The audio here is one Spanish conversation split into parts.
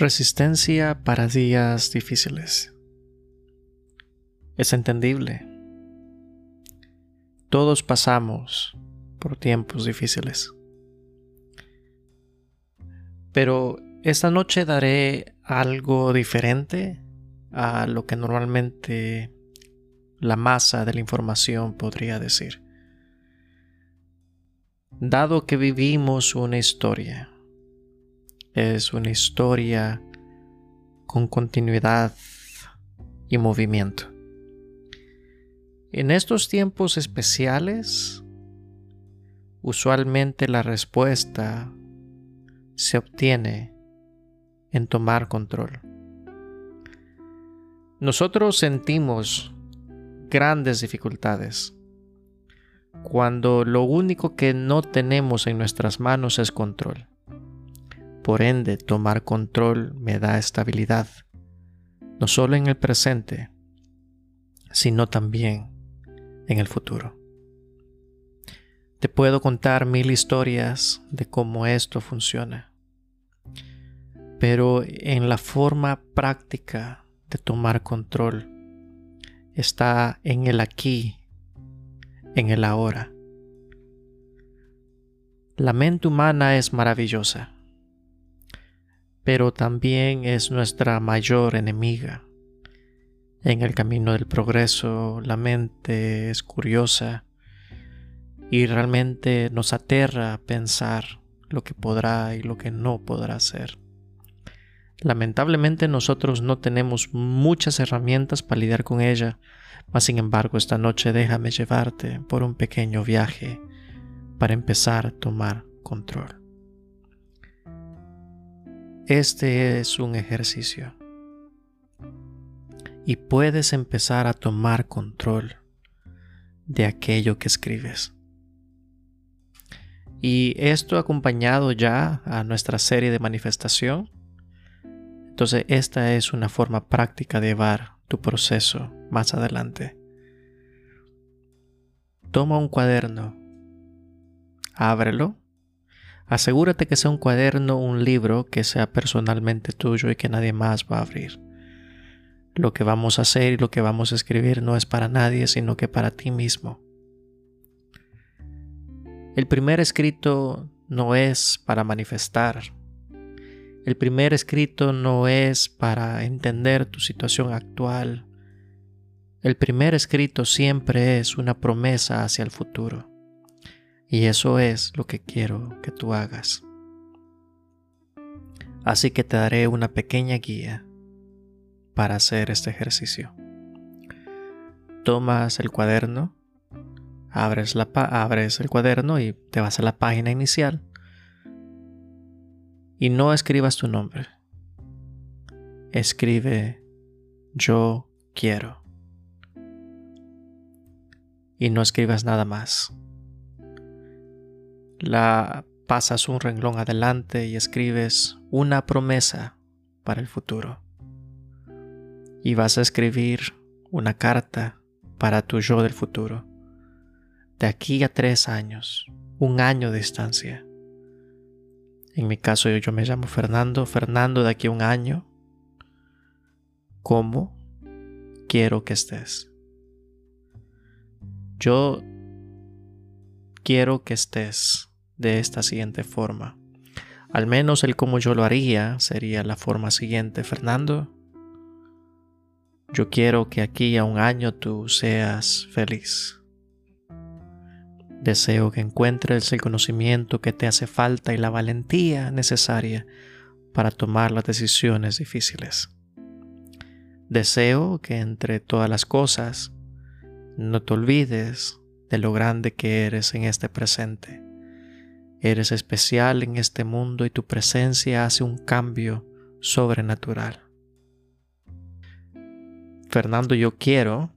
Resistencia para días difíciles. Es entendible. Todos pasamos por tiempos difíciles. Pero esta noche daré algo diferente a lo que normalmente la masa de la información podría decir. Dado que vivimos una historia, es una historia con continuidad y movimiento. En estos tiempos especiales, usualmente la respuesta se obtiene en tomar control. Nosotros sentimos grandes dificultades cuando lo único que no tenemos en nuestras manos es control. Por ende, tomar control me da estabilidad, no solo en el presente, sino también en el futuro. Te puedo contar mil historias de cómo esto funciona, pero en la forma práctica de tomar control está en el aquí, en el ahora. La mente humana es maravillosa pero también es nuestra mayor enemiga. En el camino del progreso, la mente es curiosa y realmente nos aterra pensar lo que podrá y lo que no podrá hacer. Lamentablemente nosotros no tenemos muchas herramientas para lidiar con ella, mas sin embargo esta noche déjame llevarte por un pequeño viaje para empezar a tomar control. Este es un ejercicio. Y puedes empezar a tomar control de aquello que escribes. Y esto acompañado ya a nuestra serie de manifestación. Entonces esta es una forma práctica de llevar tu proceso más adelante. Toma un cuaderno, ábrelo Asegúrate que sea un cuaderno, un libro que sea personalmente tuyo y que nadie más va a abrir. Lo que vamos a hacer y lo que vamos a escribir no es para nadie, sino que para ti mismo. El primer escrito no es para manifestar. El primer escrito no es para entender tu situación actual. El primer escrito siempre es una promesa hacia el futuro. Y eso es lo que quiero que tú hagas. Así que te daré una pequeña guía para hacer este ejercicio. Tomas el cuaderno, abres, el cuaderno y te vas a la página inicial. Y no escribas tu nombre. Escribe yo quiero. Y no escribas nada más la pasas un renglón adelante y escribes una promesa para el futuro. Y vas a escribir una carta para tu yo del futuro. De aquí a tres años, un año de distancia. En mi caso yo, me llamo Fernando. Fernando, de aquí a un año, ¿cómo quiero que estés? Yo quiero que estés de esta siguiente forma. Al menos el como yo lo haría sería la forma siguiente. Fernando, yo quiero que aquí a un año tú seas feliz. Deseo que encuentres el conocimiento que te hace falta y la valentía necesaria para tomar las decisiones difíciles. Deseo que entre todas las cosas no te olvides de lo grande que eres en este presente Eres especial en este mundo y tu presencia hace un cambio sobrenatural. Fernando, yo quiero,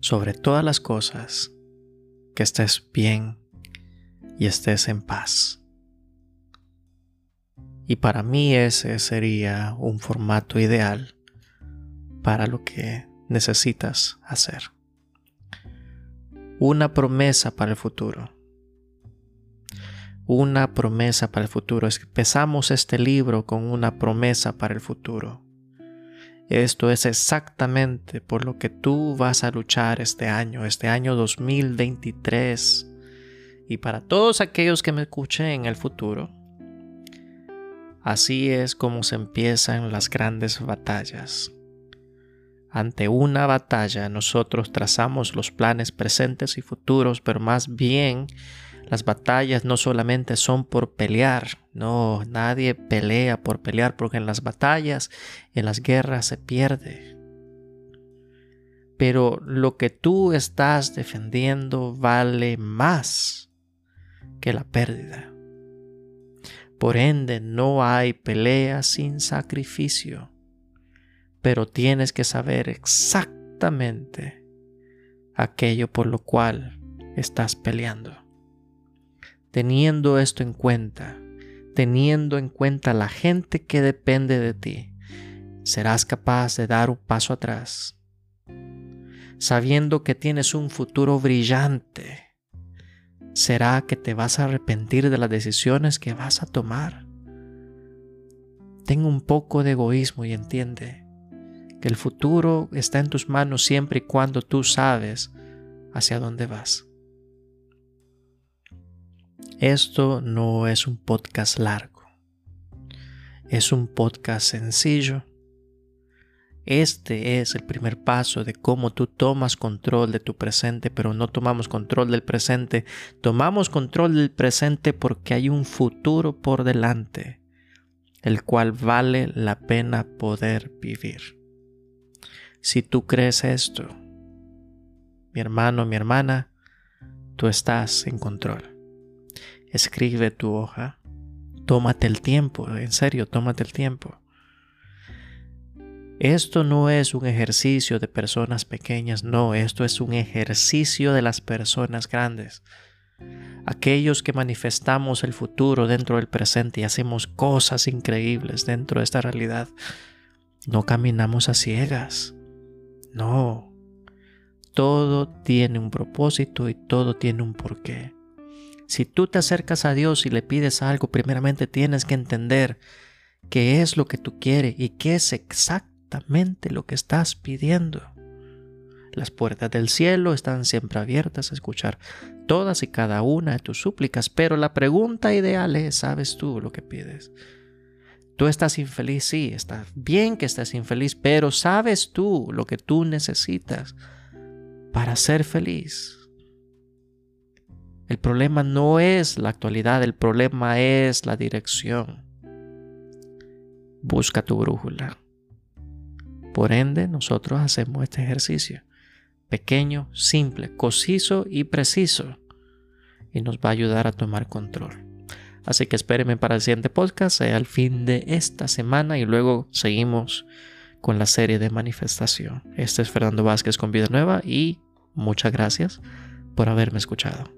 sobre todas las cosas, que estés bien y estés en paz. Y para mí ese sería un formato ideal para lo que necesitas hacer. Una promesa para el futuro una promesa para el futuro. Empezamos este libro con una promesa para el futuro. Esto es exactamente por lo que tú vas a luchar este año, este año 2023. Y para todos aquellos que me escuchen en el futuro, así es como se empiezan las grandes batallas. Ante una batalla nosotros trazamos los planes presentes y futuros, pero más bien las batallas no solamente son por pelear, no, nadie pelea por pelear, porque en las batallas, en las guerras se pierde. Pero lo que tú estás defendiendo vale más que la pérdida. Por ende, no hay pelea sin sacrificio pero tienes que saber exactamente aquello por lo cual estás peleando. Teniendo esto en cuenta, teniendo en cuenta la gente que depende de ti, serás capaz de dar un paso atrás, sabiendo que tienes un futuro brillante. ¿Será que te vas a arrepentir de las decisiones que vas a tomar? Ten un poco de egoísmo y entiende que el futuro está en tus manos siempre y cuando tú sabes hacia dónde vas. Esto no es un podcast largo, es un podcast sencillo. Este es el primer paso de cómo tú tomas control de tu presente, pero no tomamos control del presente. Tomamos control del presente porque hay un futuro por delante, el cual vale la pena poder vivir. Si tú crees esto, mi hermano, mi hermana, tú estás en control. Escribe tu hoja. Tómate el tiempo, en serio, tómate el tiempo. Esto no es un ejercicio de personas pequeñas, no, esto es un ejercicio de las personas grandes. Aquellos que manifestamos el futuro dentro del presente y hacemos cosas increíbles dentro de esta realidad, no caminamos a ciegas. No, todo tiene un propósito y todo tiene un porqué. Si tú te acercas a Dios y le pides algo, primeramente tienes que entender qué es lo que tú quieres y qué es exactamente lo que estás pidiendo. Las puertas del cielo están siempre abiertas a escuchar todas y cada una de tus súplicas, pero la pregunta ideal es, ¿sabes tú lo que pides? Tú estás infeliz, sí, está bien que estés infeliz, pero sabes tú lo que tú necesitas para ser feliz. El problema no es la actualidad, el problema es la dirección. Busca tu brújula. Por ende, nosotros hacemos este ejercicio. Pequeño, simple, conciso y preciso. Y nos va a ayudar a tomar control. Así que espérenme para el siguiente podcast, sea al fin de esta semana y luego seguimos con la serie de manifestación. Este es Fernando Vázquez con Vida Nueva y muchas gracias por haberme escuchado.